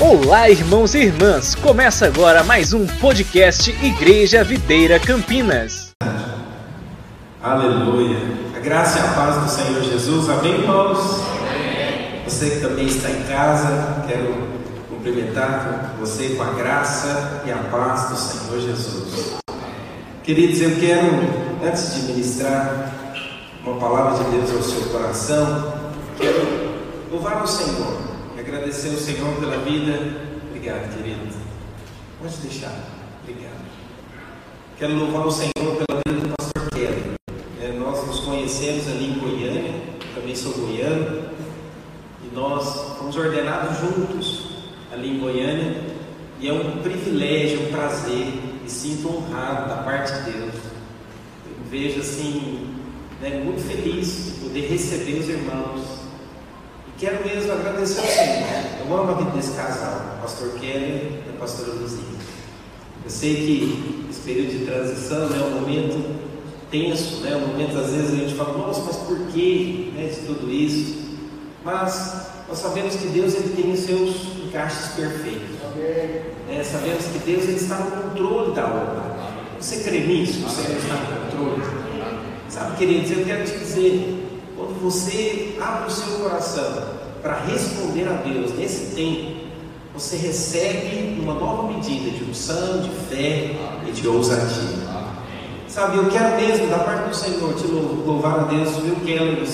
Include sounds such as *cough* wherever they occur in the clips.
Olá, irmãos e irmãs! Começa agora mais um podcast Igreja Videira Campinas. Aleluia! A graça e a paz do Senhor Jesus, amém, irmãos? Amém. Você que também está em casa, quero cumprimentar você com a graça e a paz do Senhor Jesus. Queridos, eu quero, antes de ministrar uma palavra de Deus ao seu coração, quero louvar o Senhor agradecer ao Senhor pela vida. Obrigado, querido. Pode deixar. Obrigado. Quero louvar o Senhor pela vida do pastor Kelly. É, nós nos conhecemos ali em Goiânia, também sou goiano, e nós fomos ordenados juntos ali em Goiânia, e é um privilégio, um prazer me sinto honrado da parte de Deus. Eu me vejo assim, né, muito feliz de poder receber os irmãos. Quero mesmo agradecer ao Senhor. Eu amo a vida desse casal, o pastor Kelly e a pastora Luzia. Eu sei que esse período de transição né, é um momento tenso, né, um momento às vezes a gente fala, nossa, mas por que né, de tudo isso? Mas nós sabemos que Deus ele tem os seus encaixes perfeitos. É, sabemos que Deus ele está no controle da obra. Você crê nisso? Senhor está no controle? Sabe, queridos, eu quero te dizer, quando você abre o seu coração para responder a Deus nesse tempo, você recebe uma nova medida de unção, de fé e de ousadia. Sabe, eu quero mesmo, da parte do Senhor, te louvar a Deus, viu, Kelly,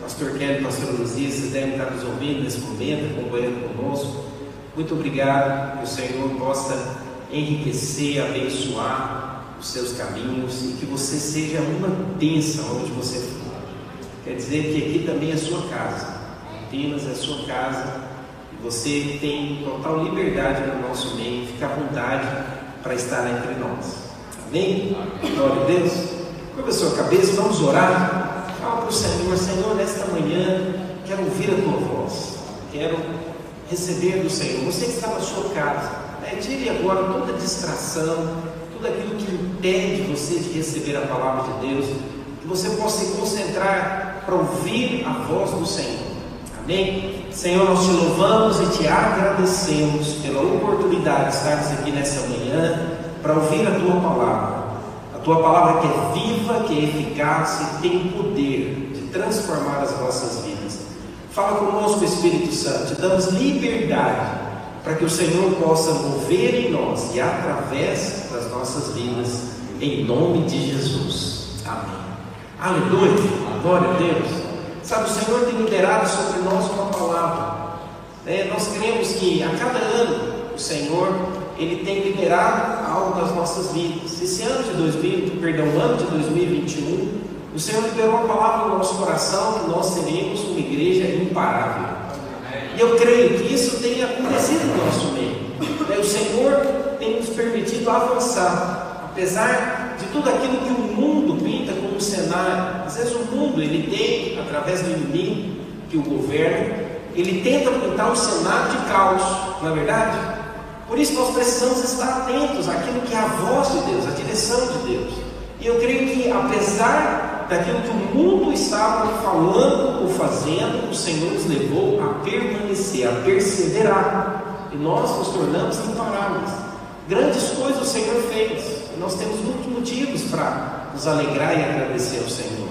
pastor Kelly, pastor Luzia, vocês devem estar nos ouvindo nesse momento, acompanhando conosco. Muito obrigado, que o Senhor possa enriquecer, abençoar os seus caminhos e que você seja uma bênção onde você for. Quer dizer que aqui também é sua casa, Campinas é sua casa e você tem total liberdade no nosso meio, fica à vontade para estar entre nós. Amém? Glória a Deus. Curva a sua cabeça, vamos orar. Fala para o Senhor, Senhor, nesta manhã quero ouvir a tua voz, quero receber do Senhor. Você que está na sua casa, né? tire agora toda distração, tudo aquilo que impede você de receber a palavra de Deus, que você possa se concentrar para ouvir a voz do Senhor. Amém? Senhor, nós te louvamos e te agradecemos pela oportunidade de estarmos aqui nessa manhã para ouvir a tua palavra. A tua palavra que é viva, que é eficaz e tem poder de transformar as nossas vidas. Fala conosco, Espírito Santo, te damos liberdade para que o Senhor possa mover em nós e através das nossas vidas, em nome de Jesus. Amém. Aleluia. Glória a Deus. Sabe, o Senhor tem liberado sobre nós uma palavra. É, nós cremos que a cada ano o Senhor ele tem liberado algo das nossas vidas. Esse ano de 2000, perdão, ano de 2021, o Senhor liberou uma palavra no nosso coração que nós seremos uma igreja imparável. E eu creio que isso tem acontecido no nosso meio. Né? O Senhor tem nos permitido avançar, apesar de tudo aquilo que o mundo pinta um cenário. Às vezes o mundo ele tem, através do inimigo que o governa, ele tenta pintar um cenário de caos, não é verdade? Por isso nós precisamos estar atentos àquilo que é a voz de Deus, a direção de Deus. E eu creio que apesar daquilo que o mundo estava falando ou fazendo, o Senhor nos levou a permanecer, a perseverar. E nós nos tornamos imparáveis. Grandes coisas o Senhor fez. Nós temos muitos motivos para nos alegrar e agradecer ao Senhor.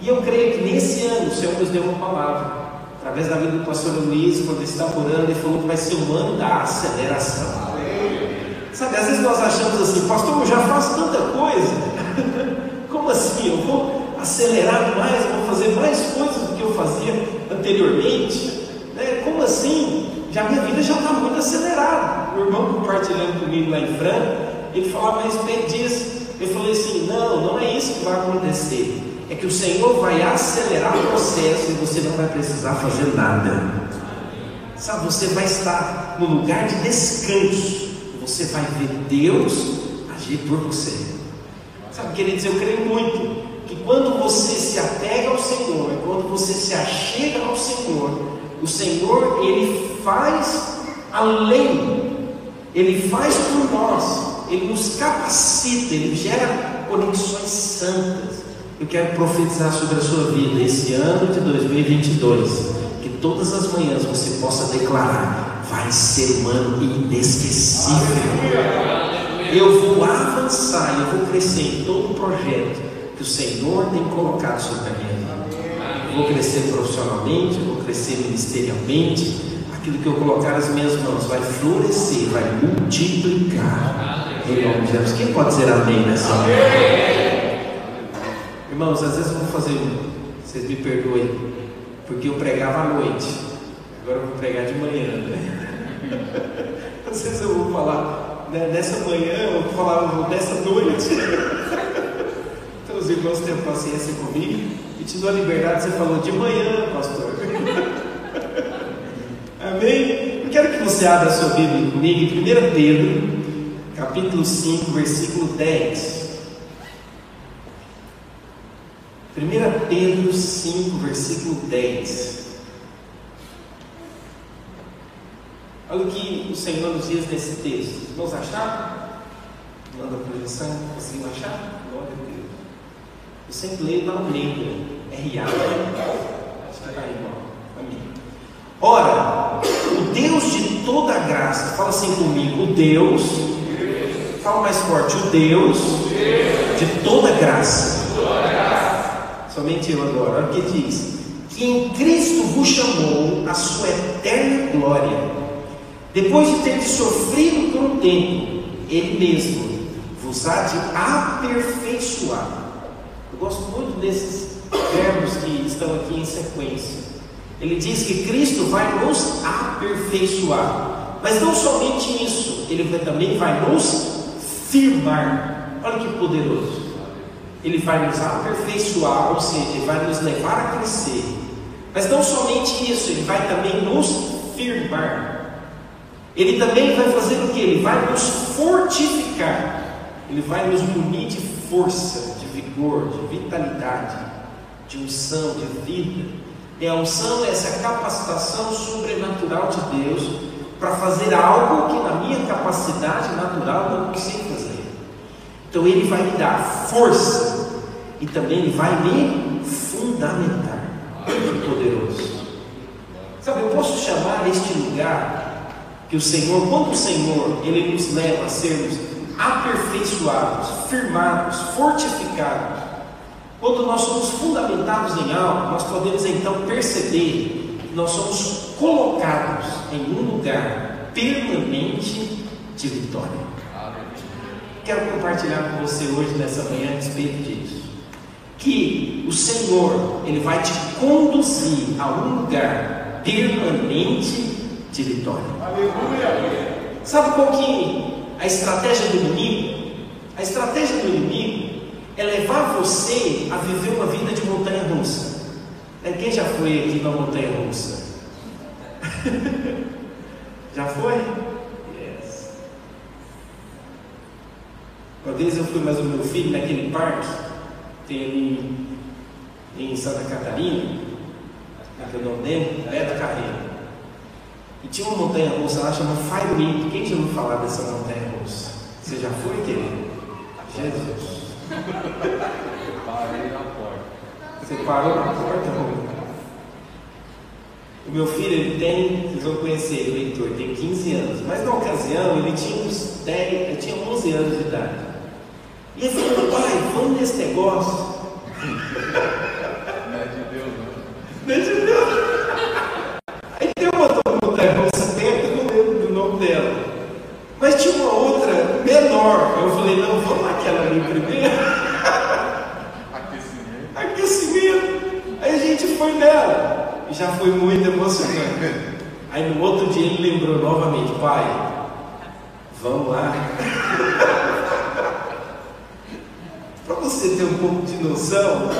E eu creio que nesse ano o Senhor nos deu uma palavra. Através da vida do pastor Luiz, quando ele está orando, ele falou que vai ser o ano da aceleração. Sabe, às vezes nós achamos assim, pastor, eu já faço tanta coisa. *laughs* Como assim? Eu vou acelerar mais, vou fazer mais coisas do que eu fazia anteriormente. Né? Como assim? Já minha vida já está muito acelerada. O irmão compartilhando comigo lá em Franca, ele falava a respeito disso. Eu falei assim: não, não é isso que vai acontecer. É que o Senhor vai acelerar o processo e você não vai precisar fazer nada. Sabe, você vai estar no lugar de descanso. Você vai ver Deus agir por você. Sabe, queridos, eu creio muito que quando você se apega ao Senhor, quando você se achega ao Senhor, o Senhor ele faz além, ele faz por nós, ele nos capacita, ele gera conexões santas. Eu quero profetizar sobre a sua vida esse ano de 2022, que todas as manhãs você possa declarar: vai ser um ano inesquecível. Eu vou avançar, eu vou crescer em todo o projeto que o Senhor tem colocado sobre a minha vida. Vou crescer profissionalmente, vou crescer ministerialmente. Aquilo que eu colocar nas minhas mãos vai florescer, vai multiplicar. De Jesus. Quem pode dizer amém nessa hora? Irmãos, às vezes eu vou fazer, vocês me perdoem, porque eu pregava à noite. Agora eu vou pregar de manhã. Né? *laughs* Às vezes eu vou falar, né, nessa manhã, eu vou falar nessa noite. *laughs* Então os irmãos têm paciência comigo e te dou a liberdade. Você falou de manhã, pastor. *laughs* Amém? Eu quero que você abra a sua Bíblia comigo em 1 Pedro capítulo 5, versículo 10. 1 Pedro 5, versículo 10. Olha o que o Senhor nos diz nesse texto. Vamos achar? Manda a projeção, conseguiu achar? Glória a Deus. Eu sempre leio na Almeida, R.A. Acho que está aí, irmão. Amém. Ora, o Deus de toda graça, fala assim comigo, o Deus Fala mais forte, o Deus de toda graça. Somente eu agora. Olha o que diz: que em Cristo vos chamou a sua eterna glória, depois de ter sofrido por um tempo, Ele mesmo vos há de aperfeiçoar. Eu gosto muito desses verbos que estão aqui em sequência. Ele diz que Cristo vai nos aperfeiçoar. Mas não somente isso, ele também vai nos firmar. Olha que poderoso. Ele vai nos aperfeiçoar, ou seja, ele vai nos levar a crescer. Mas não somente isso, ele vai também nos firmar. Ele também vai fazer o que? Ele vai nos fortificar. Ele vai nos munir de força, de vigor, de vitalidade, de unção, de vida. E a unção é essa capacitação sobrenatural de Deus para fazer algo que na minha capacidade natural não consigo fazer. Então Ele vai me dar força e também Ele vai me fundamentar. Que poderoso. Sabe, eu posso chamar este lugar que o Senhor, quando o Senhor, Ele nos leva a sermos aperfeiçoados, firmados, fortificados. Quando nós somos fundamentados em algo, nós podemos então perceber que nós somos colocados em um lugar permanente de vitória. Quero compartilhar com você hoje, nessa manhã, a respeito disso. Que o Senhor, Ele vai te conduzir a um lugar permanente de vitória. Aleluia! Sabe qual que é a estratégia do inimigo? A estratégia do inimigo é levar você a viver uma vida de montanha russa. Quem já foi aqui na montanha russa? *laughs* Já foi? Uma vez eu fui mais o meu filho naquele parque, tem ali em Santa Catarina, na Redondema, Beto Carreiro. E tinha uma montanha russa lá chamada Firewing. Quem já ouviu falar dessa montanha russa? Você já foi, querido? Jesus. *laughs* Parei na porta. Você parou na porta, Rô? O meu filho, ele tem, vocês vão conhecer o Heitor, tem 15 anos, mas na ocasião ele tinha uns 10, ele tinha 11 anos de idade. E ele falou, pai, vamos nesse negócio. Não é de Deus, não. Não é de Deus. Aí tem uma outra montanha russa perto, eu não lembro do nome dela. Mas tinha uma outra menor. Eu falei, não, vamos naquela ali primeiro. Aquecimento. Aquecimento. Aí a gente foi nela já foi muito emocionante. Aí no outro dia ele lembrou novamente, pai, vamos lá. Para você ter um ela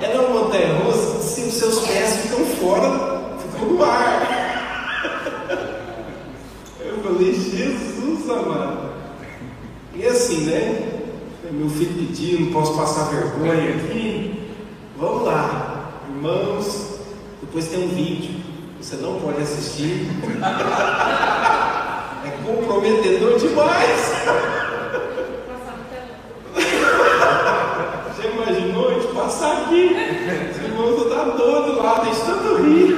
é uma montanha russa se os seus pés ficam fora, ficam no ar. *laughs* Eu falei, Jesus amado. E assim, né? Meu filho pediu, não posso passar vergonha aqui. Vamos lá, irmãos, depois tem um vídeo, você não pode assistir. *laughs* É comprometedor demais. Já imaginou a gente passar aqui? Os irmãos estão tá doidos lá, deixa tanto rir.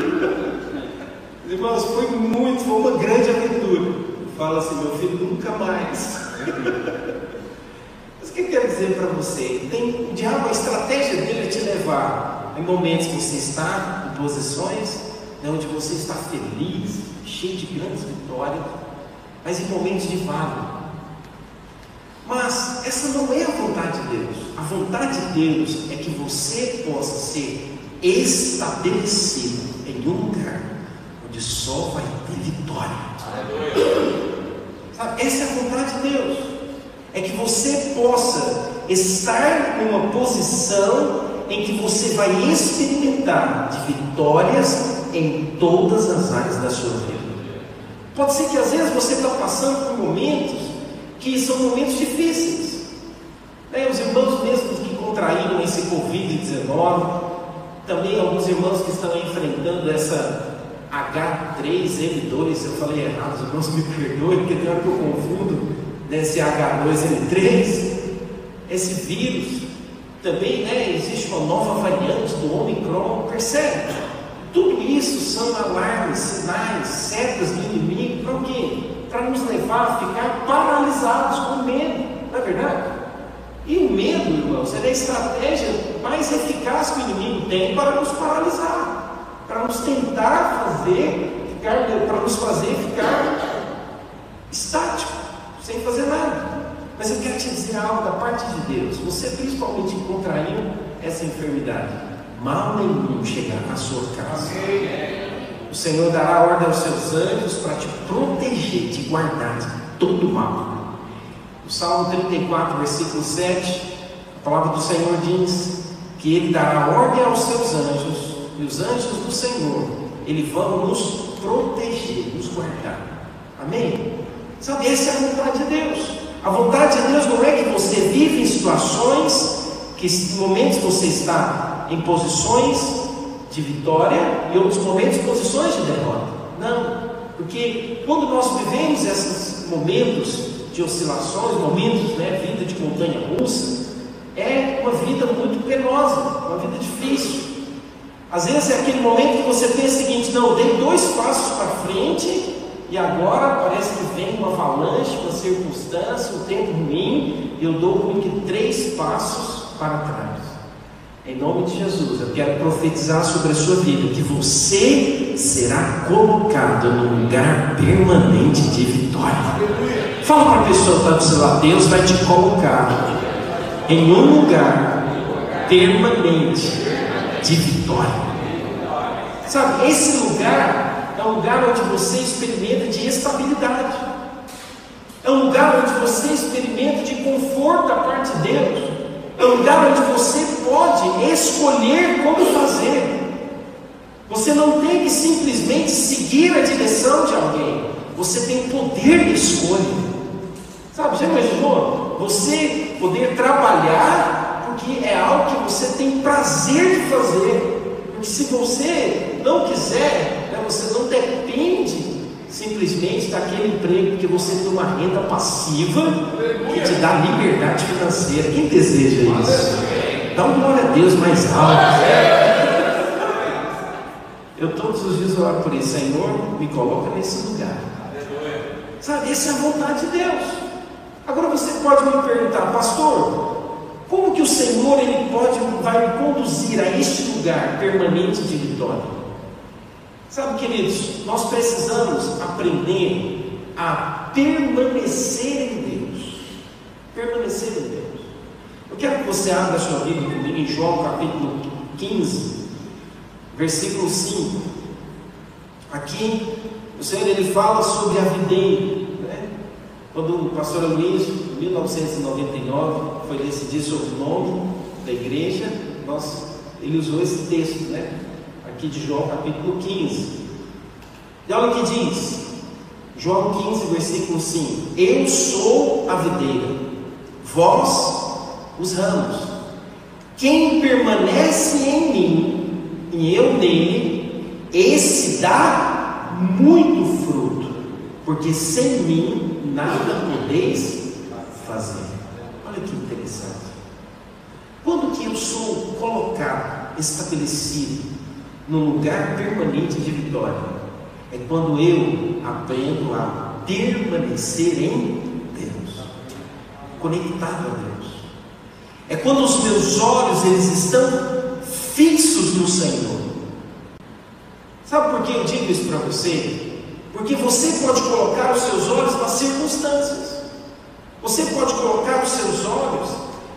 Irmãos, foi muito, foi uma grande aventura. Fala assim, meu filho, nunca mais. *laughs* Mas o que eu quero dizer para você? Tem, o diabo, a estratégia dele é te levar em momentos que você está em posições né, onde você está feliz, cheio de grandes vitórias, mas em momentos de vale. Mas essa não é a vontade de Deus. A vontade de Deus é que você possa ser estabelecido em um lugar onde só vai ter vitória. Sabe? Essa é a vontade de Deus. É que você possa estar numa posição em que você vai experimentar de vitórias em todas as áreas da sua vida. Pode ser que às vezes você está passando por momentos que são momentos difíceis. Né? Os irmãos mesmos que contraíram esse Covid-19, também alguns irmãos que estão enfrentando essa H3N2, eu falei errado, os irmãos me perdoem, porque tem hora que eu confundo desse H2N3, esse vírus, também né, existe uma nova variante do Omicron, percebe? Tudo isso são alarmes, sinais, setas do inimigo, para o quê? Para nos levar a ficar paralisados com medo, não é verdade? E o medo, irmãos, é a estratégia mais eficaz que o inimigo tem para nos paralisar, para nos tentar fazer, ficar, para nos fazer ficar estático, sem fazer nada. Mas eu quero te dizer algo da parte de Deus. Você principalmente contraiu essa enfermidade. Mal nenhum chegará à sua casa. O Senhor dará ordem aos seus anjos para te proteger, te guardar de todo mal. O Salmo 34, versículo 7, a palavra do Senhor diz que Ele dará ordem aos seus anjos, e os anjos do Senhor, Ele vão nos proteger, nos guardar. Amém? Sabe, essa é a vontade de Deus. A vontade de Deus não é que você vive em situações, que em momentos você está em posições de vitória e outros momentos posições de derrota. Não, porque quando nós vivemos esses momentos de oscilações, momentos, né, vida de montanha russa, é uma vida muito penosa, uma vida difícil. Às vezes é aquele momento que você pensa o seguinte: não, dei dois passos para frente e agora parece que vem uma avalanche, uma circunstância, um tempo ruim, e eu dou como que três passos para trás. Em nome de Jesus, eu quero profetizar sobre a sua vida que você será colocado num lugar permanente de vitória. Fala para a pessoa que está do lado, Deus vai te colocar em um lugar permanente de vitória. Sabe, esse lugar é um lugar onde você experimenta de estabilidade. É um lugar onde você experimenta de conforto da parte de Deus. É um lugar onde você pode escolher como fazer. Você não tem que simplesmente seguir a direção de alguém. Você tem poder de escolha. Sabe, já imaginou? Você poder trabalhar porque é algo que você tem prazer de fazer. Porque se você não quiser, né, você não depende simplesmente daquele emprego porque você tem uma renda passiva que te dá liberdade financeira. Quem deseja isso? Dá um glória a Deus mais alto. Eu todos os dias oro por isso, Senhor, me coloca nesse lugar. Sabe, essa é a vontade de Deus. Agora você pode me perguntar, pastor, como que o Senhor ele pode vai me conduzir a este lugar permanente de vitória? Sabe, queridos, nós precisamos aprender a permanecer em Deus. Permanecer em Deus. Eu quero que você abra a sua Bíblia comigo em João capítulo 15, versículo 5. Aqui o Senhor ele fala sobre a videira. Quando o pastor Luiz, em 1999, foi decidir sobre o nome da igreja, nós, ele usou esse texto, né? Aqui de João capítulo 15. E olha o que diz, João 15, versículo 5: Eu sou a videira, vós os ramos. Quem permanece em mim e eu nele, esse dá muito fruto, porque sem mim nada podeis fazer. Olha que interessante. Quando que eu sou colocado, estabelecido, num lugar permanente de vitória? é quando eu aprendo a permanecer em Deus, conectado a Deus. É quando os meus olhos eles estão fixos no Senhor. Sabe por que eu digo isso para você? Porque você pode colocar os seus olhos nas circunstâncias. Você pode colocar os seus olhos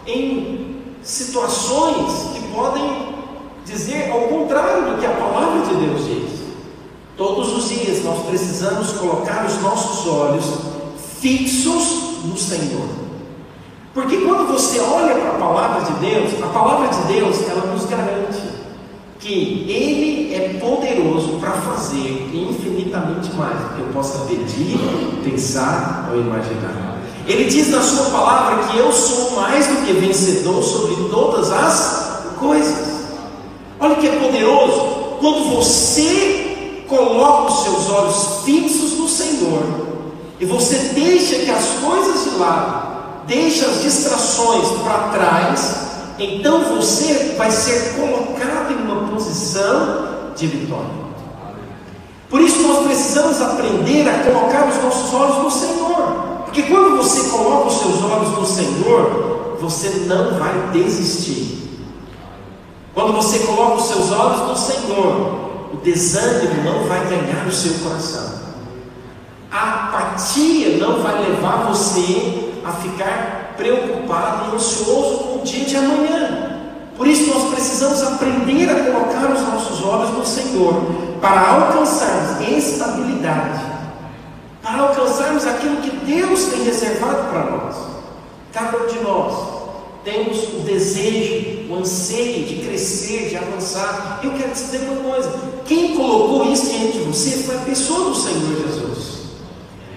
em situações que podem dizer ao contrário do que a palavra de Deus diz. Todos os dias nós precisamos colocar os nossos olhos fixos no Senhor. Porque quando você olha para a palavra de Deus, a palavra de Deus, ela nos garante que Ele é poderoso para fazer infinitamente mais do que eu possa pedir, pensar ou imaginar. Ele diz na Sua palavra que eu sou mais do que vencedor sobre todas as coisas. Olha que é poderoso quando você coloca os seus olhos fixos no Senhor e você deixa que as coisas de lado, deixa as distrações para trás, então você vai ser colocado em uma posição de vitória. Por isso nós precisamos aprender a colocar os nossos olhos no Senhor. Porque quando você coloca os seus olhos no Senhor, você não vai desistir. Quando você coloca os seus olhos no Senhor, o desânimo não vai ganhar o seu coração. A apatia não vai levar você a ficar preocupado e ansioso com o dia de amanhã. Por isso nós precisamos aprender a colocar os nossos olhos no Senhor para alcançarmos estabilidade, para alcançarmos aquilo que Deus tem reservado para nós. Cada um de nós temos o desejo, o anseio de crescer, de avançar. Eu quero te dizer uma coisa: quem colocou isso diante de você foi a pessoa do Senhor Jesus.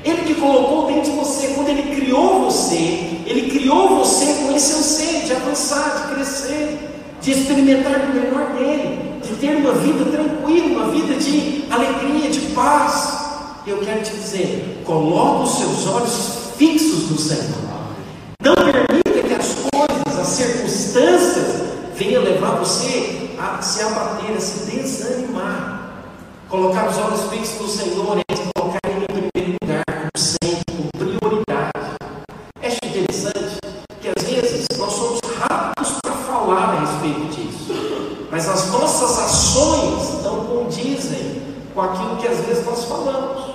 Ele que colocou dentro de você, quando Ele criou você, Ele criou você com esse anseio de avançar, de crescer, de experimentar o melhor dele, de ter uma vida tranquila, uma vida de alegria, de paz. Eu quero te dizer: coloque os seus olhos fixos no Senhor. Não permita as circunstâncias venham levar você a se abater, a se desanimar. Colocar os olhos fixos no Senhor é colocar Ele em primeiro lugar, como sempre, com prioridade. É interessante que às vezes nós somos rápidos para falar a respeito disso, mas as nossas ações não condizem com aquilo que às vezes nós falamos.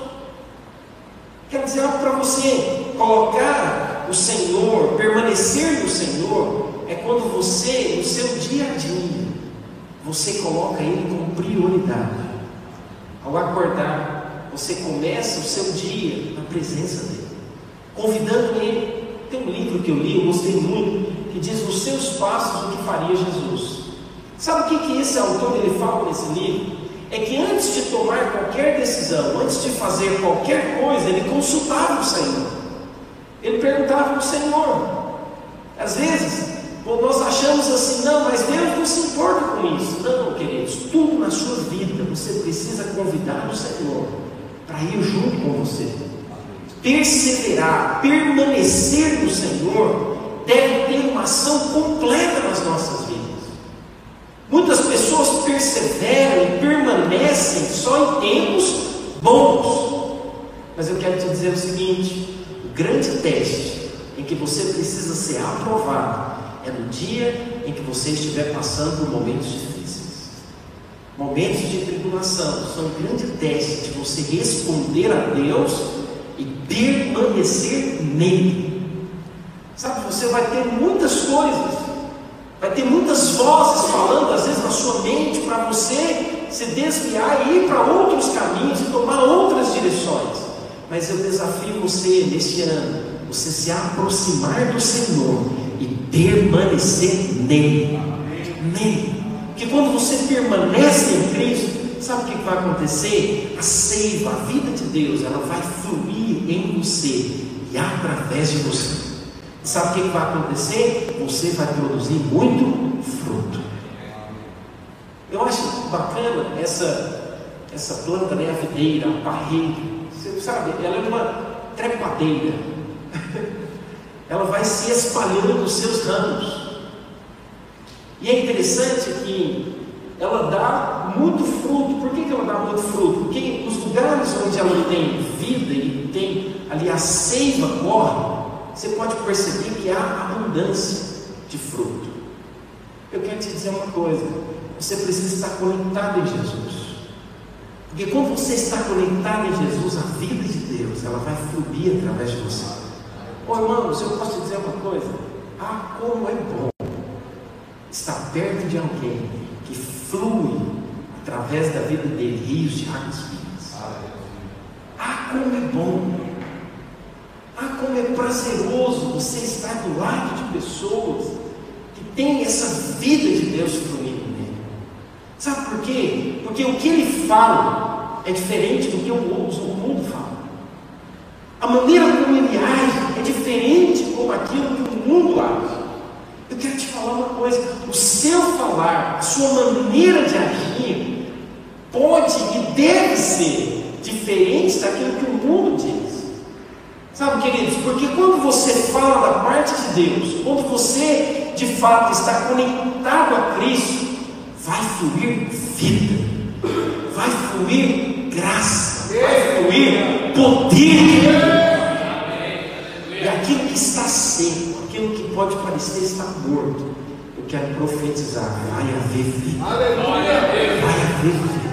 Quero dizer algo para você: colocar o Senhor, permanecer no Senhor, é quando você, no seu dia a dia, você coloca Ele como prioridade. Ao acordar, você começa o seu dia na presença dEle, convidando Ele. Tem um livro que eu li, eu gostei muito, que diz nos seus passos o que faria Jesus. Sabe o que, que esse autor ele fala nesse livro? É que antes de tomar qualquer decisão, antes de fazer qualquer coisa, ele consultava o Senhor. Ele perguntava para o Senhor. Às vezes, nós achamos assim, não, mas Deus não se importa com isso. Não, queridos, tudo na sua vida você precisa convidar o Senhor para ir junto com você. Perseverar, permanecer no Senhor, deve ter uma ação completa nas nossas vidas. Muitas pessoas perseveram e permanecem só em tempos bons. Mas eu quero te dizer o seguinte: grande teste em que você precisa ser aprovado é no dia em que você estiver passando por momentos difíceis. Momentos de tribulação são um grande teste de você responder a Deus e permanecer nele. Sabe, você vai ter muitas coisas, vai ter muitas vozes falando, às vezes, na sua mente, para você se desviar e ir para outros caminhos e tomar outras direções. Mas eu desafio você neste ano, você se aproximar do Senhor permanecer nele. Nele. Porque quando você permanece em Cristo, sabe o que vai acontecer? A seiva, a vida de Deus, ela vai fluir em você e através de você. Sabe o que vai acontecer? Você vai produzir muito fruto. Eu acho bacana essa, essa planta, né, a videira, a parreira. Você sabe, ela é uma trepadeira. *laughs* ela vai se espalhando nos seus ramos. E é interessante que ela dá muito fruto. Por que, que ela dá muito fruto? Porque os lugares onde ela tem vida e tem ali a seiva corre, você pode perceber que há abundância de fruto. Eu quero te dizer uma coisa: você precisa estar conectado em Jesus. Porque quando você está conectado em Jesus, a vida de Deus ela vai fluir através de você. Ô oh, irmãos, eu posso te dizer uma coisa: ah, como é bom estar perto de alguém que flui através da vida dele rios de águas vivas. Ah, como é bom! Ah, como é prazeroso você estar do lado de pessoas que têm essa vida de Deus fluindo nele. Sabe por quê? Porque o que ele fala é diferente do que o mundo fala. A maneira como ele age é diferente como aquilo que o mundo age. Eu quero te falar uma coisa: o seu falar, a sua maneira de agir, pode e deve ser diferente daquilo que o mundo diz. Sabe, queridos, porque quando você fala da parte de Deus, quando você de fato está conectado a Cristo, vai fluir vida, vai fluir graça, vai fluir poder. Está seco, aquilo que pode parecer estar morto, eu quero profetizar: vai haver vida. Vai haver vida.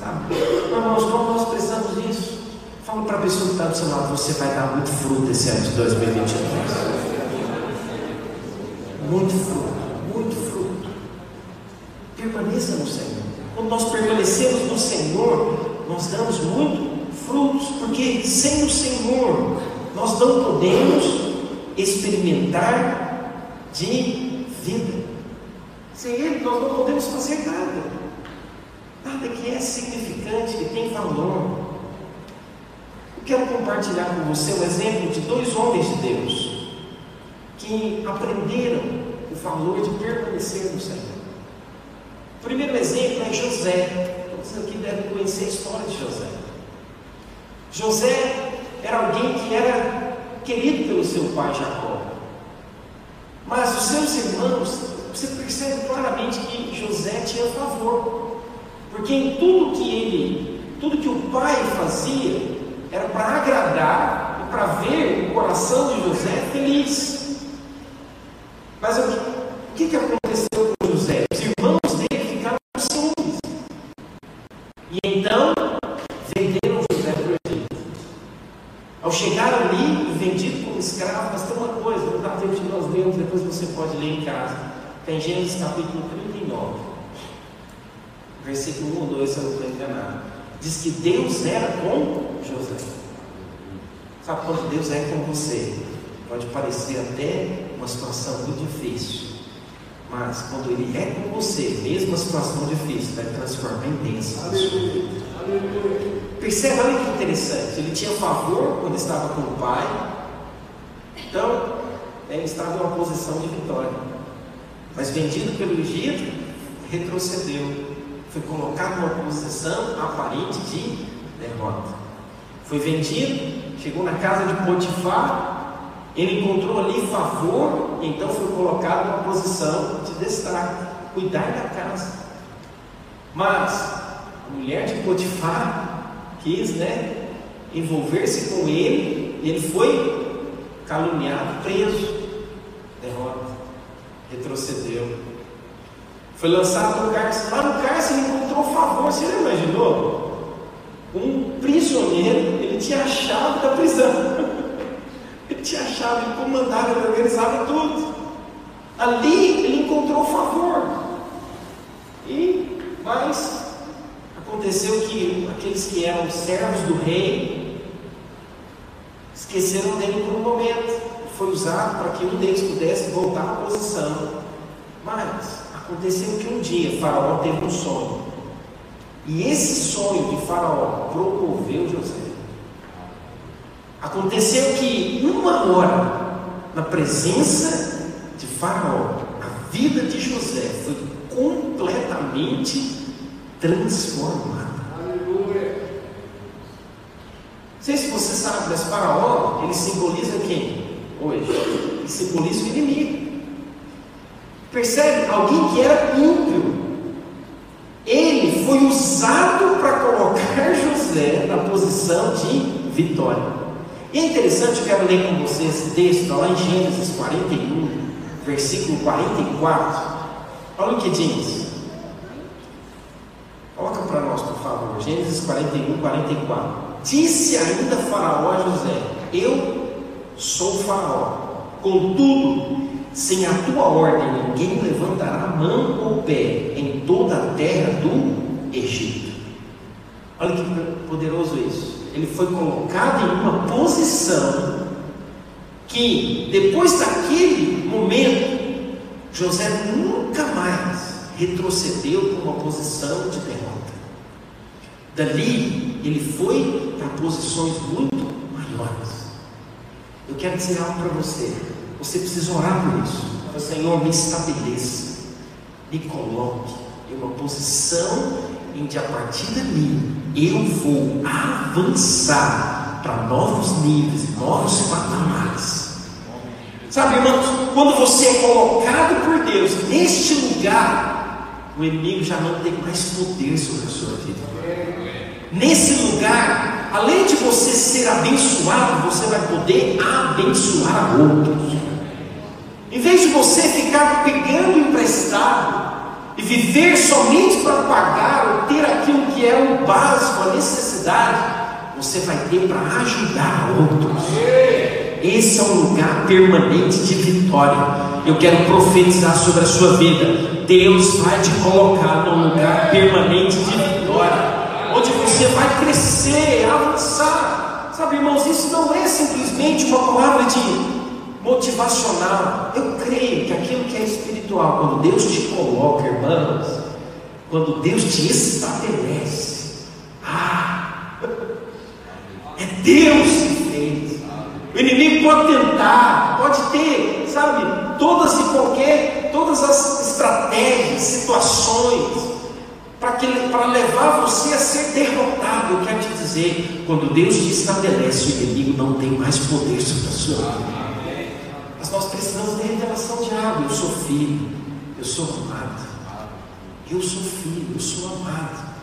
Sabe? Irmãos, como nós precisamos disso? Fala para a pessoa que está do seu lado: você vai dar muito fruto esse ano de 2023. Muito fruto, muito fruto. Permaneça no Senhor. Quando nós permanecemos no Senhor, nós damos muito frutos, porque sem o Senhor nós não podemos experimentar de vida. Sem Ele, nós não podemos fazer nada. Nada que é significante, que tem valor. Eu quero compartilhar com você o exemplo de dois homens de Deus que aprenderam o valor de permanecer no Senhor. O primeiro exemplo é José. Todos aqui devem conhecer a história de José. José era alguém que era querido pelo seu pai Jacó. Mas os seus irmãos, você percebe claramente que José tinha favor. Porque em tudo que ele, tudo que o pai fazia, era para agradar e para ver o coração de José feliz. Tem Gênesis capítulo 39, versículo 1 ou 2, se eu não estou enganado. Diz que Deus era com José. Sabe quando Deus é com você? Pode parecer até uma situação muito difícil. Mas quando Ele é com você, mesmo a situação difícil, vai transformar em bênção. Perceba, olha que interessante. Ele tinha favor quando estava com o pai. Então, ele estava em uma posição de vitória. Mas vendido pelo Egito, retrocedeu. Foi colocado numa posição aparente de derrota. Foi vendido, chegou na casa de Potifar, ele encontrou ali favor, então foi colocado numa posição de destaque, cuidar da casa. Mas a mulher de Potifar quis, né, envolver-se com ele, e ele foi caluniado, preso, retrocedeu. Foi lançado no cárcere. Lá no cárcere ele encontrou favor. Você não imaginou? Um prisioneiro, ele tinha a chave da prisão. *laughs* Ele tinha a chave, ele comandava, ele organizava tudo. Ali ele encontrou favor. E, mas, aconteceu que aqueles que eram servos do rei esqueceram dele por um momento. Foi usado para que um deles pudesse voltar à posição. Mas, aconteceu que um dia Faraó teve um sonho. E esse sonho de Faraó promoveu José. Aconteceu que uma hora, na presença de Faraó, a vida de José foi completamente transformada. Aleluia. Não sei se você sabe, mas Faraó, ele simboliza quem? Hoje. Ele simboliza o inimigo. Percebe? Alguém que era ímpio. Ele foi usado para colocar *laughs* José na posição de vitória. E é interessante, eu quero ler com vocês esse texto, lá em Gênesis 41, versículo 44. Olha o que diz. Coloca para nós, por favor. Gênesis 41, 44. Disse ainda Faraó a José: Eu sou Faraó. Contudo, sem a tua ordem, ninguém levantará mão ou pé em toda a terra do Egito. Olha que poderoso isso ele foi colocado em uma posição que, depois daquele momento, José nunca mais retrocedeu para uma posição de derrota. Dali, ele foi para posições muito maiores. Eu quero dizer algo para você. Você precisa orar por isso. Fala, Senhor, me estabeleça, me coloque em uma posição em que a partir dali eu vou avançar para novos níveis, novos patamares. Sabe, irmãos, quando você é colocado por Deus neste lugar, o inimigo já não tem mais poder sobre a sua vida. Nesse lugar, além de você ser abençoado, você vai poder abençoar outros. Em vez de você ficar pegando emprestado, e viver somente para pagar ou ter aquilo que é o básico, a necessidade, você vai ter para ajudar outros. Esse é um lugar permanente de vitória. Eu quero profetizar sobre a sua vida. Deus vai te colocar num lugar permanente de vitória, você vai crescer, avançar. Sabe, irmãos, isso não é simplesmente uma palavra de motivacional. Eu creio que aquilo que é espiritual, quando Deus te coloca, irmãos, quando Deus te estabelece, ah, é Deus que fez. O inimigo pode tentar, pode ter, sabe, todas e qualquer, todas as estratégias, situações, para levar você a ser derrotado. Eu quero te dizer, quando Deus te estabelece, o inimigo não tem mais poder sobre a sua vida. Mas nós precisamos da revelação de algo. Eu sou filho, eu sou amado. Eu sou filho, eu sou amado.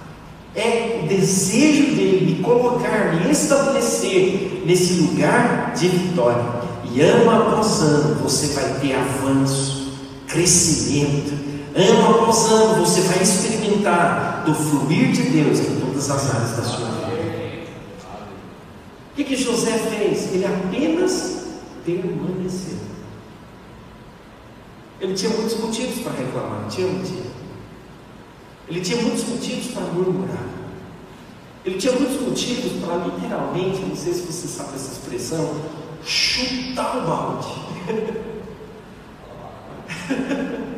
É o desejo dele me colocar, me estabelecer nesse lugar de vitória. E ano após ano você vai ter avanço, crescimento. Ano após ano você vai experimentar do fluir de Deus em todas as áreas da sua vida. O que, que José fez? Ele apenas permaneceu. Ele tinha muitos motivos para reclamar, tinha um dia. Ele tinha muitos motivos para murmurar. Ele tinha muitos motivos para literalmente, não sei se você sabe essa expressão, chutar o balde. *laughs*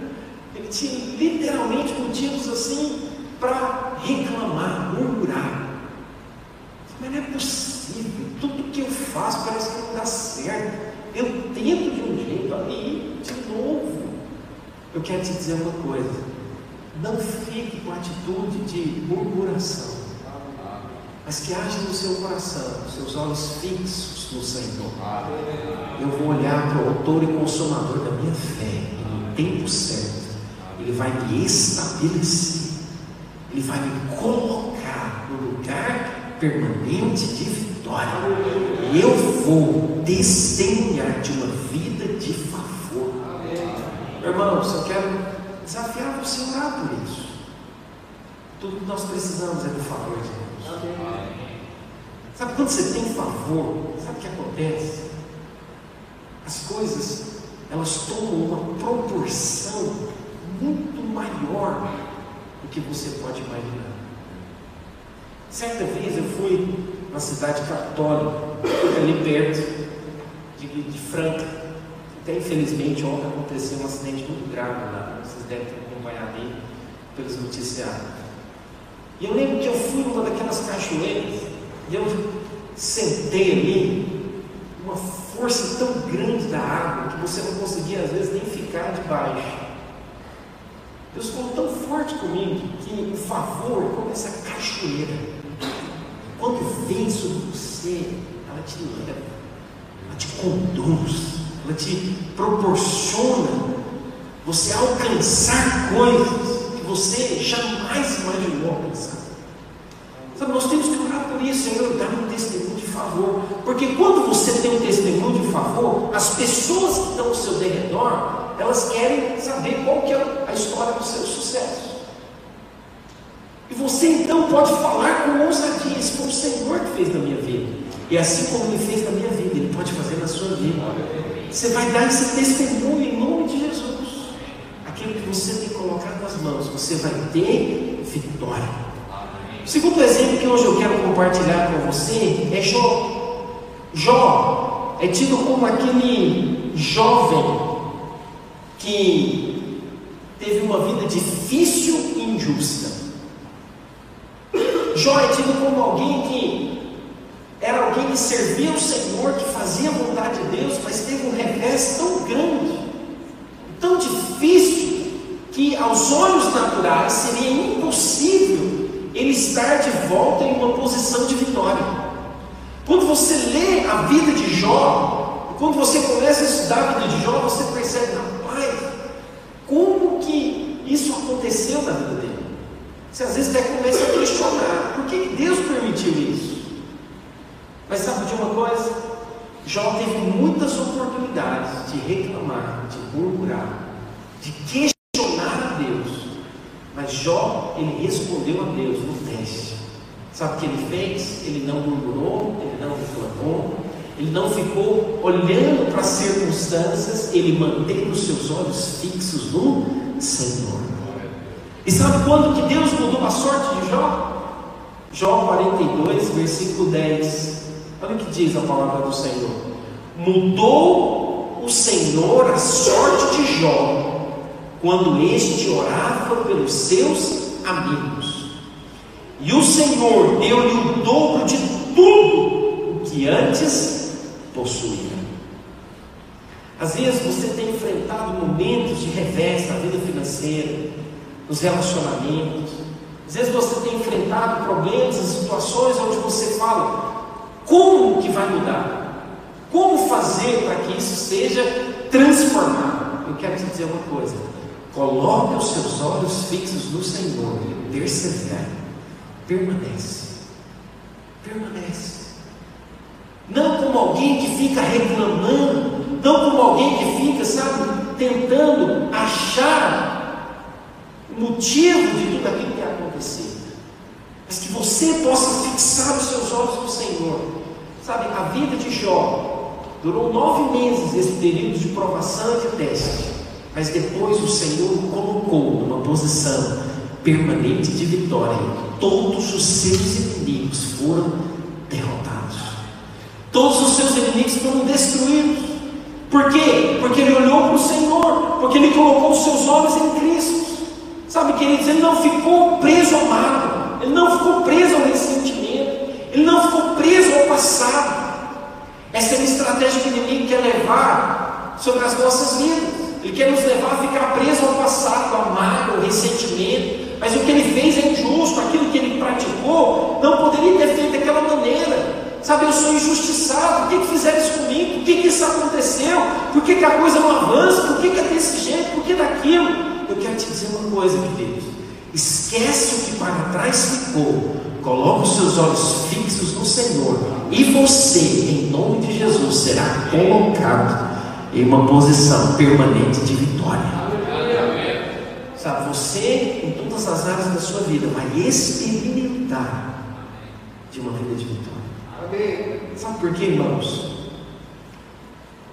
Tinha literalmente motivos assim para reclamar, murmurar. Mas não é possível, tudo que eu faço parece que não dá certo. Eu tento de um jeito ali, de novo. Eu quero te dizer uma coisa: não fique com atitude de murmuração, mas que haja no seu coração, seus olhos fixos no Senhor. Eu vou olhar para o autor e consumador da minha fé, no tempo certo, Ele vai me estabelecer, Ele vai me colocar no lugar permanente de vitória, e eu vou testemunhar de uma vida de favor Irmãos, eu quero desafiar você a orar por isso. Tudo que nós precisamos é do favor de Deus. Sabe quando você tem favor, sabe o que acontece? As coisas, elas tomam uma proporção muito maior do que você pode imaginar. Certa vez eu fui na cidade católica, ali perto de, de Franca, até infelizmente ontem aconteceu um acidente muito grave lá, vocês devem ter acompanhado aí pelos noticiários. E eu lembro que eu fui numa daquelas cachoeiras e eu sentei ali, uma força tão grande da água que você não conseguia às vezes nem ficar debaixo. Deus falou tão forte comigo que o favor, como essa cachoeira, quando vem sobre você, ela te leva, ela te conduz ela te proporciona você alcançar coisas que você jamais imaginou alcançar. Sabe, nós temos que orar por isso, Senhor, dá-me um testemunho de favor. Porque quando você tem um testemunho de favor, as pessoas que estão ao seu derredor, elas querem saber qual que é a história do seu sucesso. E você então pode falar com ousadia, esse foi o Senhor que fez na minha vida. E assim como Ele fez na minha vida, Ele pode fazer na sua vida. Você vai dar esse testemunho em nome de Jesus. Aquilo que você tem colocado nas mãos, você vai ter vitória. O segundo exemplo que hoje eu quero compartilhar com você é Jó. Jó é tido como aquele jovem que teve uma vida difícil e injusta. Jó é tido como alguém que era alguém que servia o Senhor, que fazia a vontade de Deus, mas teve um revés tão grande, tão difícil, que aos olhos naturais seria impossível ele estar de volta em uma posição de vitória. Quando você lê a vida de Jó, quando você começa a estudar a vida de Jó, você percebe, rapaz, como que isso aconteceu na vida dele? Você às vezes até começa a questionar, por que Deus permitiu isso? Mas sabe de uma coisa? Jó teve muitas oportunidades de reclamar, de murmurar, de. Mas Jó, ele respondeu a Deus no teste. Sabe o que ele fez? Ele não murmurou, ele não reclamou, ele não ficou olhando para as circunstâncias, ele manteve os seus olhos fixos no Senhor. E sabe quando que Deus mudou a sorte de Jó? Jó 42, versículo 10. Olha o que diz a palavra do Senhor. Mudou o Senhor a sorte de Jó, quando este orava pelos seus amigos. E o Senhor deu-lhe o dobro de tudo o que antes possuía. Às vezes você tem enfrentado momentos de revés na vida financeira, nos relacionamentos. Às vezes você tem enfrentado problemas e situações onde você fala: como que vai mudar? Como fazer para que isso seja transformado? Eu quero te dizer uma coisa: coloque os seus olhos fixos no Senhor e persevere, permanece, permanece. Não como alguém que fica reclamando, não como alguém que fica, sabe, tentando achar o motivo de tudo aquilo que aconteceu. Mas que você possa fixar os seus olhos no Senhor. Sabe, a vida de Jó durou nove meses esse período de provação e de teste. Mas depois o Senhor o colocou numa posição permanente de vitória. Todos os seus inimigos foram derrotados. Todos os seus inimigos foram destruídos. Por quê? Porque ele olhou para o Senhor, porque ele colocou os seus olhos em Cristo. Sabe, queridos, ele não ficou preso ao mal, ele não ficou preso ao ressentimento, ele não ficou preso ao passado. Essa é uma estratégia que o inimigo quer levar sobre as nossas vidas. Ele quer nos levar a ficar preso ao passado, ao mágoa, ao ressentimento. Mas o que ele fez é injusto, aquilo que ele praticou não poderia ter feito daquela maneira. Sabe, eu sou injustiçado, por que, que fizeram isso comigo? Por que, que isso aconteceu? Por que, que a coisa não avança? Por que, que é desse jeito? Por que daquilo? Eu quero te dizer uma coisa, querido. Esquece o que para trás ficou. Coloque os seus olhos fixos no Senhor. E você, em nome de Jesus, será colocado em uma posição permanente de vitória. Sabe, você, em todas as áreas da sua vida, vai experimentar de uma vida de vitória. Sabe por quê, irmãos?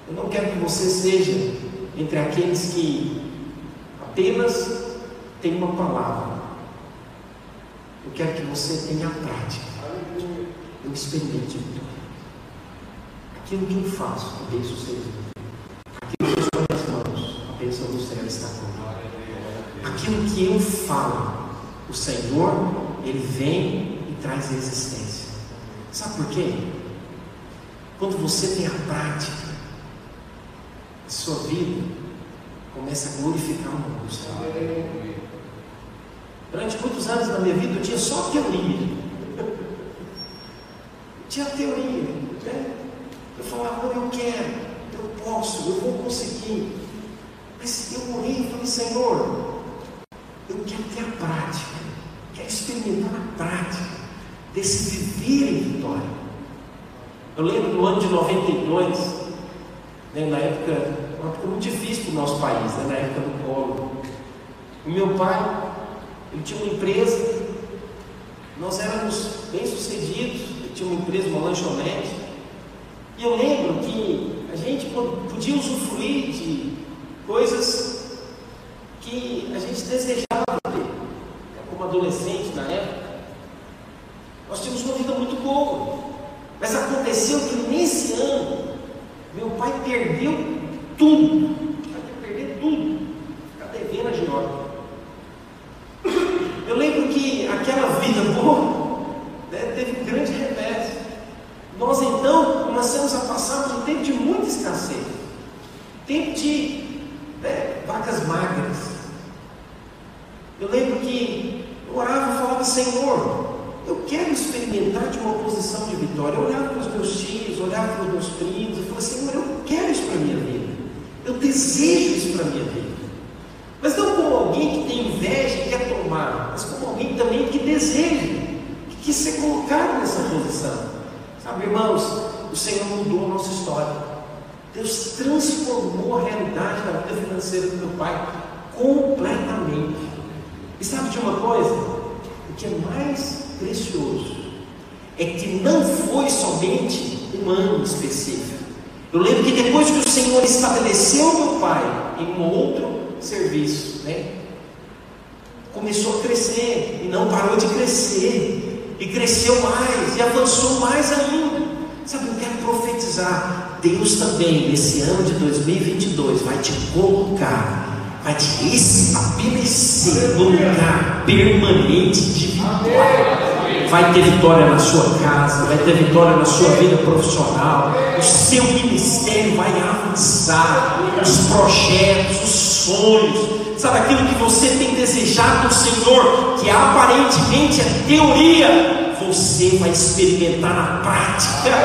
Eu não quero que você seja entre aqueles que apenas tem uma palavra. Eu quero que você tenha a prática. Eu experimente vitória. Aquilo que eu faço, a bênção seja. Aquilo que eu estou nas mãos, a bênção do céu está comigo. Aquilo que eu falo, o Senhor, Ele vem e traz existência. Sabe por quê? Quando você tem a prática, a sua vida começa a glorificar o nome do Senhor. Durante muitos anos da minha vida eu tinha só teoria. Tinha teoria. Né? Eu falava, eu quero, eu posso, eu vou conseguir. Mas eu morri e falei, Senhor, eu quero ter a prática, quero experimentar a prática. desse viver em vitória. Eu lembro no ano de 92, né, na época, uma época muito difícil para o nosso país, né, na época do colo. O meu pai, ele tinha uma empresa, nós éramos bem sucedidos, ele tinha uma empresa, uma lanchonete, e eu lembro que a gente podia usufruir de coisas que a gente desejava ter, como adolescente na época. Nós tínhamos uma vida muito boa, mas aconteceu que nesse ano, meu pai perdeu tudo, vai perder tudo, está devendo a Georgia. Eu lembro que aquela vida boa né, teve um grande revés. Nós então começamos a passar por um tempo de muita escassez, tempo de né, vacas magras. Eu lembro que eu orava e falava, Senhor, eu quero experimentar de uma posição de vitória. Eu olhava para os tios, olhava para os meus primos e falava, Senhor, eu quero isso para a minha vida. Eu desejo isso para a minha vida. Mas não como alguém que tem inveja e quer tomar, mas como alguém também que deseja, que quis ser colocado nessa posição. Sabe, irmãos, o Senhor mudou a nossa história. Deus transformou a realidade da vida financeira do meu pai completamente. E sabe de uma coisa? O que é mais precioso é que não foi somente um ano específico. Eu lembro que depois que o Senhor estabeleceu meu pai em um outro serviço, né? Começou a crescer e não parou de crescer, e cresceu mais e avançou mais ainda. Sabe, eu quero profetizar. Deus também, nesse ano de 2022, vai te colocar, vai te estabelecer no lugar permanente de vitória. Vai ter vitória na sua casa, vai ter vitória na sua vida profissional, o seu ministério vai avançar, os projetos, os sonhos, sabe aquilo que você tem desejado do Senhor, que aparentemente é teoria, você vai experimentar na prática,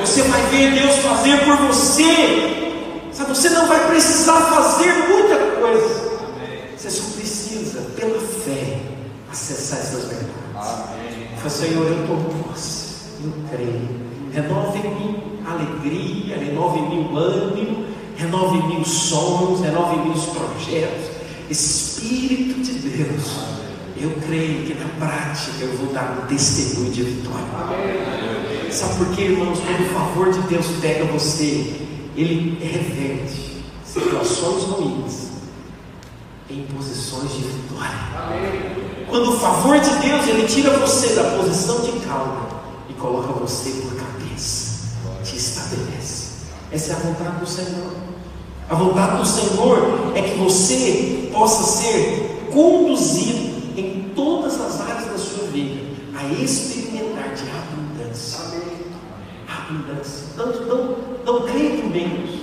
você vai ver Deus fazer por você, sabe, você não vai precisar fazer muita coisa, você só precisa, pela fé, acessar essas verdades. Fala, Senhor, eu tomo posse, eu creio. Renove em mim alegria, renove em mim o ânimo, renove em mim os sonhos, renove em mim os projetos. Espírito de Deus, eu creio que na prática eu vou dar um testemunho de vitória. Sabe por quê, irmãos? Quando o favor de Deus pega você, ele reverte situações ruins em posições de vitória. Quando o favor de Deus ele tira você da posição de cauda e coloca você por cabeça, te estabelece. Essa é a vontade do Senhor. A vontade do Senhor é que você possa ser conduzido em todas as áreas da sua vida a experimentar de abundância. Abundância. Não, não, não creia em menos.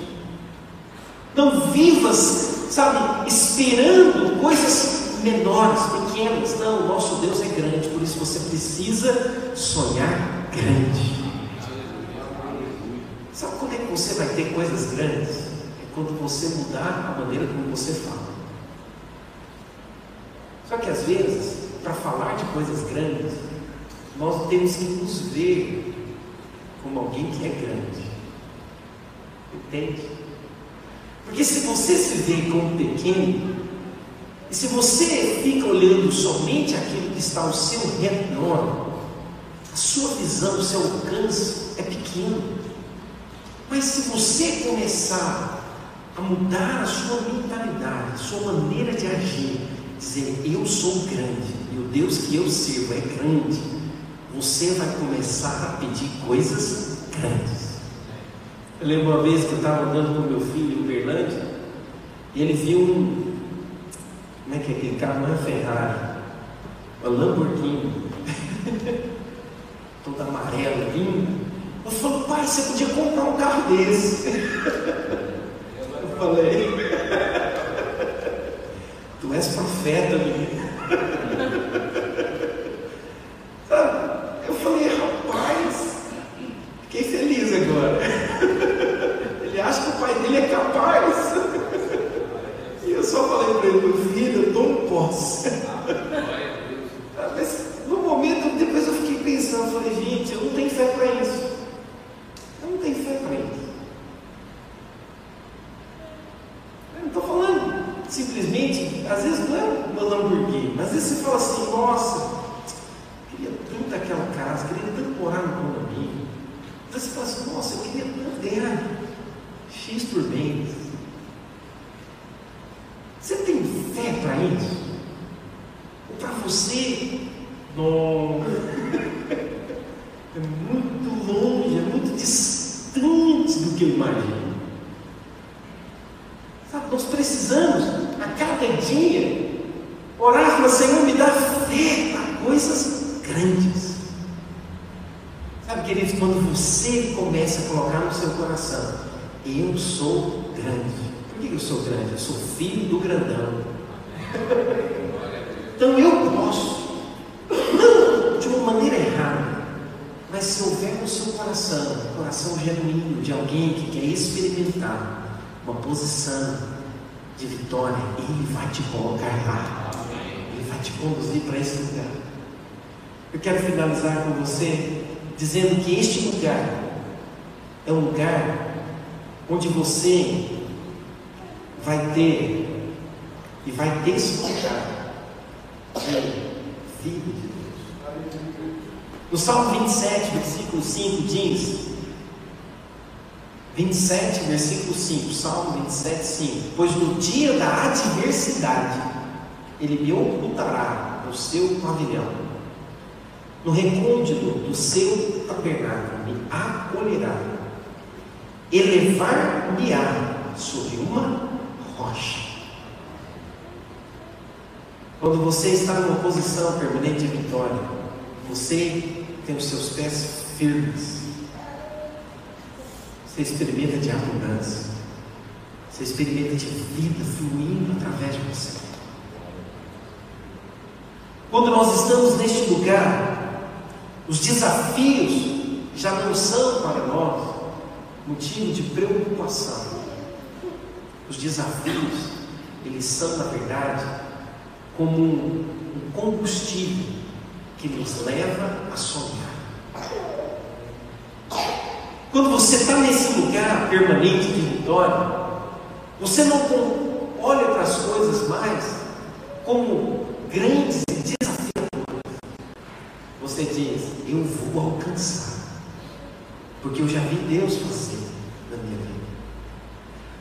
Não vivas, sabe, esperando coisas menores, pequenas. Não, o nosso Deus é grande, por isso você precisa sonhar grande. Sabe quando é que você vai ter coisas grandes? É quando você mudar a maneira como você fala. Só que às vezes, para falar de coisas grandes, nós temos que nos ver como alguém que é grande. Entende? Porque se você se vê como pequeno, e se você fica olhando somente aquilo que está ao seu redor, a sua visão, o seu alcance é pequeno. Mas se você começar a mudar a sua mentalidade, a sua maneira de agir, dizer eu sou grande e o Deus que eu sirvo é grande, você vai começar a pedir coisas grandes. Eu lembro uma vez que eu estava andando com meu filho em Uberlândia e ele viu um, como é que é aquele carro? Não é Ferrari, é Lamborghini, *laughs* toda amarela, linda. Eu falei, pai, você podia comprar um carro desse. *laughs* Eu falei, *laughs* tu és profeta, menino. Sabe? Eu falei, rapaz, fiquei feliz agora. Ele acha que o pai dele é capaz. E eu só falei para ele, filho, eu tomo posse. Mas no momento, depois eu fiquei X por mês. Você tem fé para isso? Ou para você? Não. É muito longe, é muito distante do que eu imagino. Sabe, nós precisamos, a cada dia, orar para Senhor, me dá fé para coisas grandes. Sabe, queridos, quando você começa a colocar no seu coração, eu sou grande. Por que eu sou grande? Eu sou filho do grandão. Então eu posso, não de uma maneira errada, mas se houver no seu coração, um coração genuíno de alguém que quer experimentar uma posição de vitória, Ele vai te colocar lá, Te conduzir para esse lugar. Eu quero finalizar com você dizendo que este lugar é um lugar onde você vai ter e vai desfrutar de vida de Deus. No Salmo 27, versículo 5 diz: 27, versículo 5, Salmo 27, 5: Pois no dia da adversidade, Ele me ocultará no seu pavilhão, no recôndito do seu tabernáculo, me acolherá, elevar-me-á sobre uma rocha. Quando você está numa posição permanente de vitória, você tem os seus pés firmes. Você experimenta de abundância. Você experimenta de vida fluindo através de você. Quando nós estamos neste lugar, os desafios já não são para nós motivo de preocupação. Os desafios, eles são, na verdade, como um combustível que nos leva a sonhar. Quando você está nesse lugar permanente de vitória, você não olha para as coisas mais como grandes e desafiadoras. Você diz: Eu vou alcançar, porque eu já vi Deus fazer na minha vida.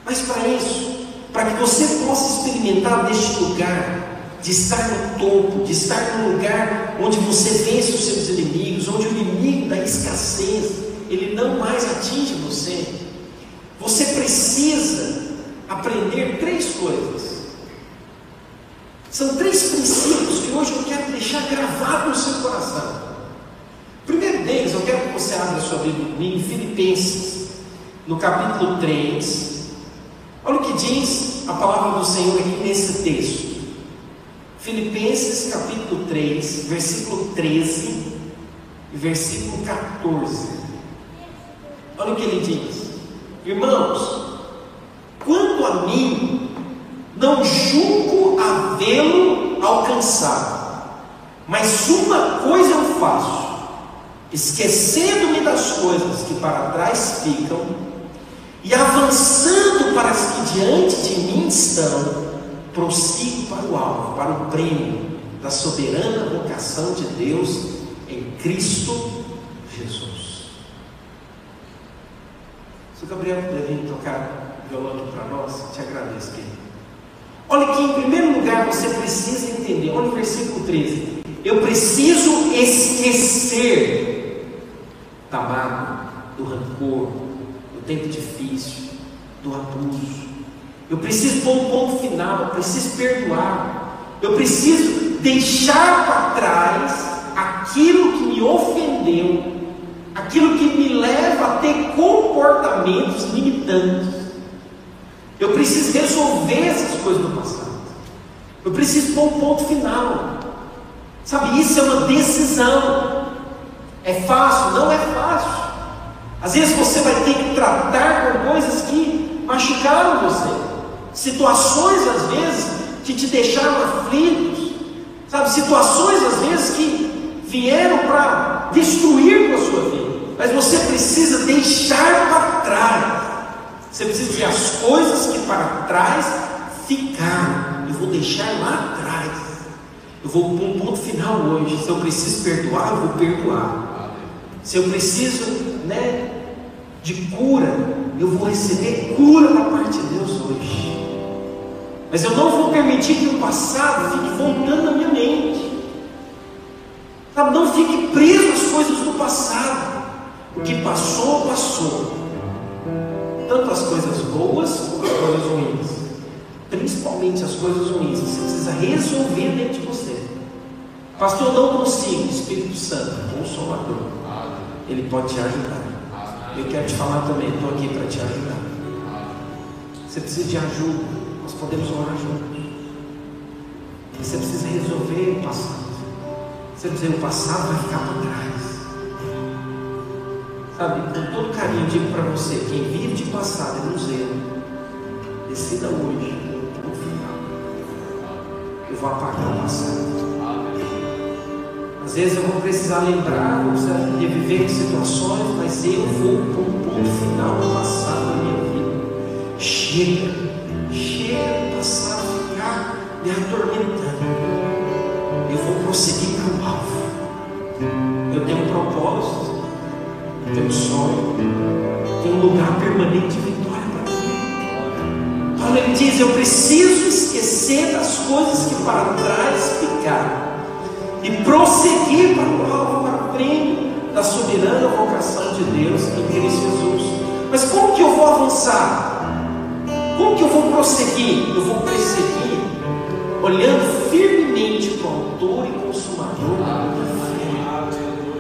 Mas para isso, para que você possa experimentar neste lugar, de estar no topo, de estar no lugar onde você vence os seus inimigos, onde o inimigo da escassez, ele não mais atinge você. Você precisa aprender três coisas. São três princípios que hoje eu quero deixar gravado no seu coração. Primeiro deles, eu quero que você abra sua Bíblia em Filipenses, no capítulo 3. Olha o que diz a palavra do Senhor aqui nesse texto. Filipenses capítulo 3, versículo 13 e versículo 14. Olha o que ele diz: Irmãos, quanto a mim, não julgo havê-lo alcançado, mas uma coisa eu faço, esquecendo-me das coisas que para trás ficam e avançando para as que diante de mim estão prossigo para o alvo, para o prêmio da soberana vocação de Deus em Cristo Jesus. Se o Gabriel puder vir tocar violão para nós, te agradeço, querido. Olha que em primeiro lugar você precisa entender, olha o versículo 13. Eu preciso esquecer da mágoa, do rancor, do tempo difícil, do abuso, eu preciso pôr um ponto final, eu preciso perdoar, eu preciso deixar para trás aquilo que me ofendeu, aquilo que me leva a ter comportamentos limitantes. Eu preciso resolver essas coisas do passado. Eu preciso pôr um ponto final. Sabe, isso é uma decisão. É fácil? Não é fácil. Às vezes você vai ter que tratar com coisas que machucaram você situações às vezes que te deixaram aflitos, sabe? Situações às vezes que vieram para destruir a sua vida, mas você precisa deixar para trás. Você precisa dizer as coisas que para trás ficaram, eu vou deixar lá atrás. Eu vou pôr um ponto final hoje. Se eu preciso perdoar, eu vou perdoar. Se eu preciso, né, de cura, eu vou receber cura da parte de Deus hoje. Mas eu não vou permitir que o passado fique voltando na minha mente. Sabe, não fique preso às coisas do passado. O que passou, passou. Tanto as coisas boas como as coisas ruins. Principalmente as coisas ruins. Você precisa resolver dentro de você. Pastor, não consigo. Espírito Santo, Consolador. Ele pode te ajudar. Eu quero te falar também, estou aqui para te ajudar. Você precisa de ajuda, nós podemos orar juntos. Você precisa resolver o passado. Você precisa o passado vai ficar para trás. Sabe, com todo carinho eu digo para você, quem vive de passado é museu. Decida hoje, no final. Eu vou apagar o passado. Às vezes eu vou precisar lembrar, vou precisar reviver situações, mas eu vou para um ponto final no passado da minha vida. Chega, chega do passado ficar me atormentando. Eu vou prosseguir para o alvo. Eu tenho um propósito, tenho um sonho, tenho um lugar permanente de vitória para mim. Paulo ele diz: Eu preciso esquecer das coisas que para trás ficaram e prosseguir para o alvo, para prêmio da soberana vocação de Deus em Cristo Jesus. Mas como que eu vou avançar? Como que eu vou prosseguir? Eu vou prosseguir olhando firmemente para o autor e consumador.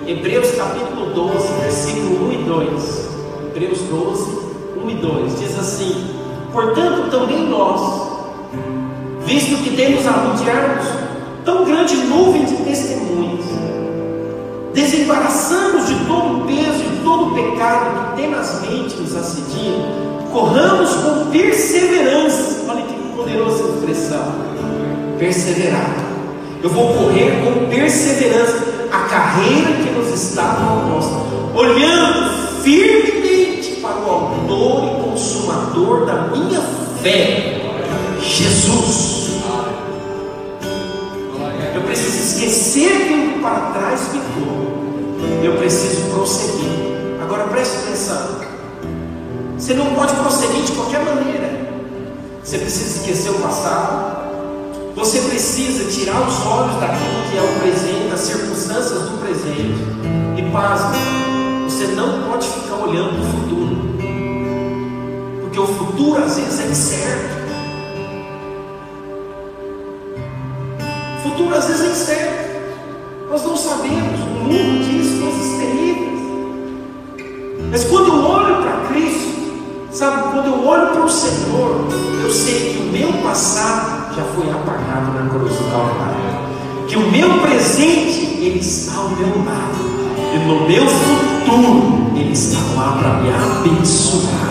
Hebreus capítulo 12, versículo 1 e 2. Hebreus 12, 1 e 2 diz assim: Portanto, também nós, visto que temos a rodear-nos tão grande nuvem de testemunhas, desembaraçamos de todo o peso e todo o pecado que tenazmente nos assedia, corramos com perseverança. Olha que poderosa expressão: perseverar. Eu vou correr com perseverança a carreira que nos está proposta, olhando firmemente para o Autor e Consumador da minha fé, Jesus. esquecer que para trás ficou. Eu preciso prosseguir. Agora preste atenção. Você não pode prosseguir de qualquer maneira. Você precisa esquecer o passado. Você precisa tirar os olhos daquilo que é o presente, das circunstâncias do presente. E pasme, você não pode ficar olhando para o futuro. Porque o futuro às vezes é incerto. O futuro às vezes é incerto. Nós não sabemos, o mundo diz coisas terríveis. Mas quando eu olho para Cristo, sabe, quando eu olho para o Senhor, eu sei que o meu passado já foi apagado na cruz do Calvário. Que o meu presente, Ele está ao meu lado. E no meu futuro, Ele está lá para me abençoar.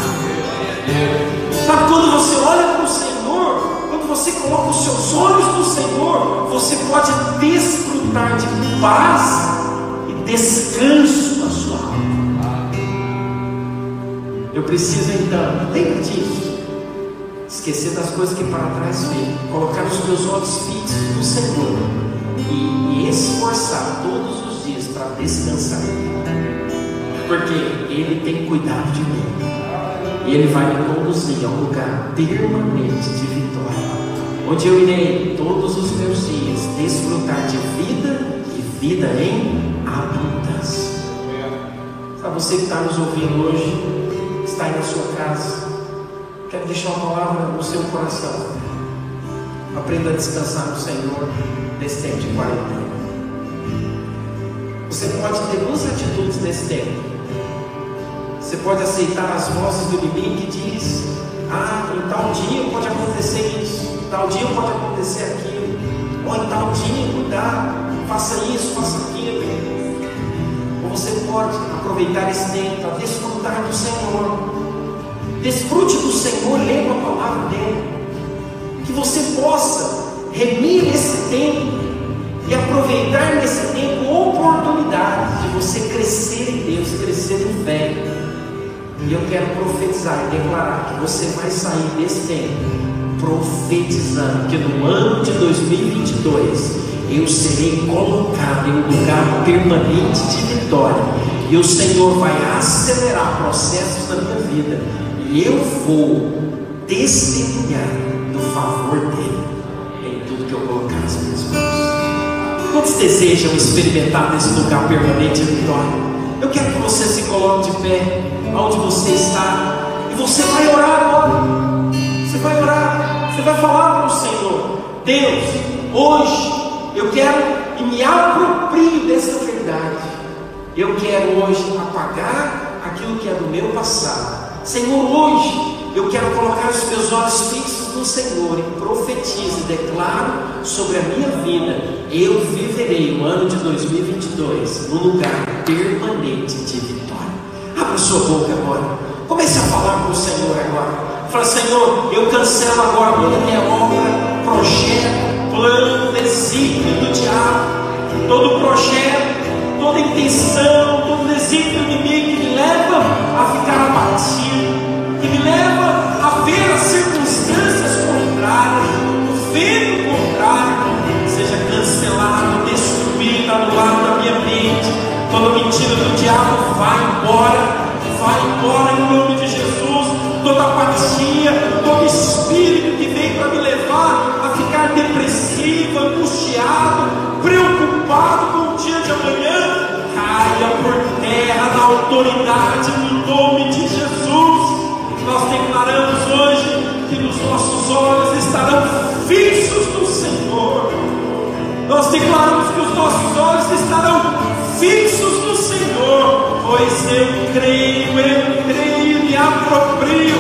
Sabe, quando você olha para o Senhor, quando você coloca os seus olhos no Senhor, você pode desfrutar de paz e descanso na sua alma. Eu preciso então, lembra disso, esquecer das coisas que para trás vêm, colocar os meus olhos fixos no Senhor e me esforçar todos os dias para descansar porque Ele tem cuidado de mim. E Ele vai me conduzir a um lugar permanente de vitória onde eu irei todos os meus dias desfrutar de vida e vida em abundância. Para você que está nos ouvindo hoje, está aí na sua casa, quero deixar uma palavra no seu coração. Aprenda a descansar no Senhor nesse tempo de quarentena. Você pode ter duas atitudes nesse tempo. Você pode aceitar as vozes do inimigo que diz: Ah, em tal dia pode acontecer isso tal dia pode acontecer aquilo, ou em tal dia, cuidado, faça isso, faça aquilo. Ou você pode aproveitar esse tempo para desfrutar do Senhor. Desfrute do Senhor, lendo a palavra dele. Que você possa remir esse tempo e aproveitar nesse tempo oportunidades de você crescer em Deus, crescer em fé. E eu quero profetizar e declarar que você vai sair desse tempo profetizando que no ano de 2022 eu serei colocado em um lugar permanente de vitória. E o Senhor vai acelerar processos na minha vida. Eu vou testemunhar do favor dele em tudo que eu colocar nas minhas mãos. Quantos desejam experimentar nesse lugar permanente de vitória? Eu quero que você se coloque de pé, onde você está, e você vai orar agora. Você vai orar, você vai falar para o Senhor: Deus, hoje eu quero e me aproprio dessa verdade. Eu quero hoje apagar aquilo que é do meu passado. Senhor, hoje eu quero colocar os meus olhos fixos no Senhor e profetizo e declaro sobre a minha vida: eu viverei o ano de 2022 no lugar permanente de vitória. Abra sua boca agora. Comece a falar com o Senhor agora. Fala, Senhor, eu cancelo agora toda minha obra, projeto, plano, desígnio do diabo, todo projeto, toda intenção, todo desígnio a ficar abatido, que me leva declaramos que os nossos olhos estarão fixos no Senhor, pois eu creio, eu creio e aproprio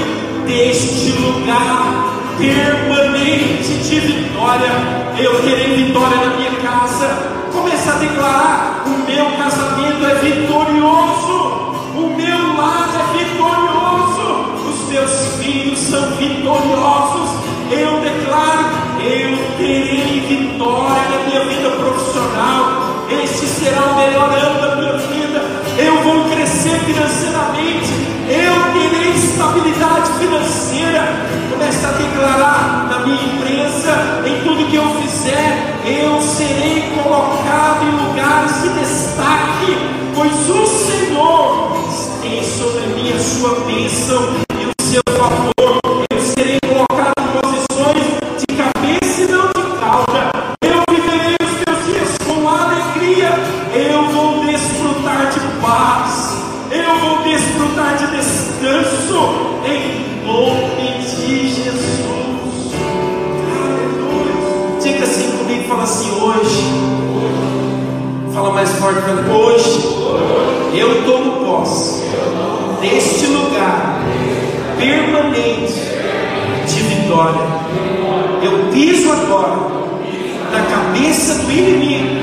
deste lugar permanente de vitória. Eu terei vitória na minha casa. Comece a declarar: o meu casamento é vitorioso, o meu lar é vitorioso, os meus filhos são vitoriosos. Eu declaro: eu terei vitória minha vida profissional. Este será o melhor ano da minha vida. Eu vou crescer financeiramente. Eu terei estabilidade financeira. Comece a declarar na minha empresa, em tudo que eu fizer, eu serei colocado em lugares de destaque, pois o Senhor tem sobre mim a sua bênção forte mim. Hoje eu tomo posse deste lugar permanente de vitória. Eu piso agora na cabeça do inimigo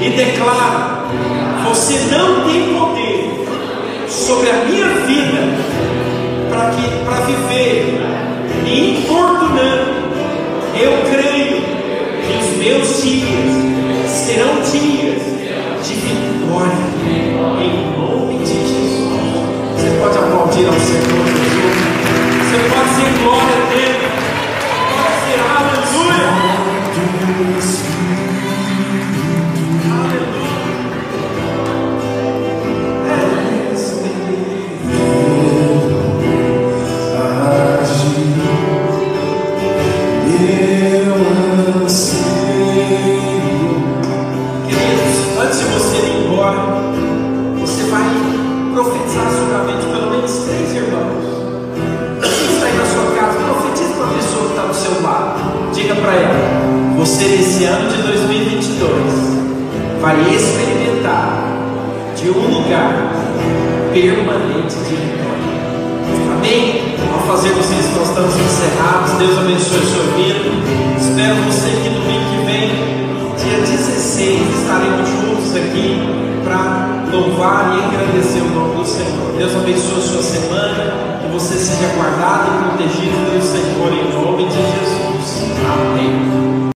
e declaro: você não tem poder sobre a minha vida para que para viver me importunando. Eu creio que os meus dias serão dias de vitória em nome de Jesus. Você pode aplaudir ao Senhor Jesus. Você pode dizer glória Deus. Pode dizer aleluia. Você nesse ano de 2022 vai experimentar de um lugar permanente de vitória. Amém? Ao fazermos isso, nós estamos encerrados. Deus abençoe a sua vida. Espero você que domingo que vem, dia 16, estaremos juntos aqui para louvar e agradecer o nome do Senhor. Deus abençoe a sua semana. Que você seja guardado e protegido pelo Senhor em nome de Jesus. Amém.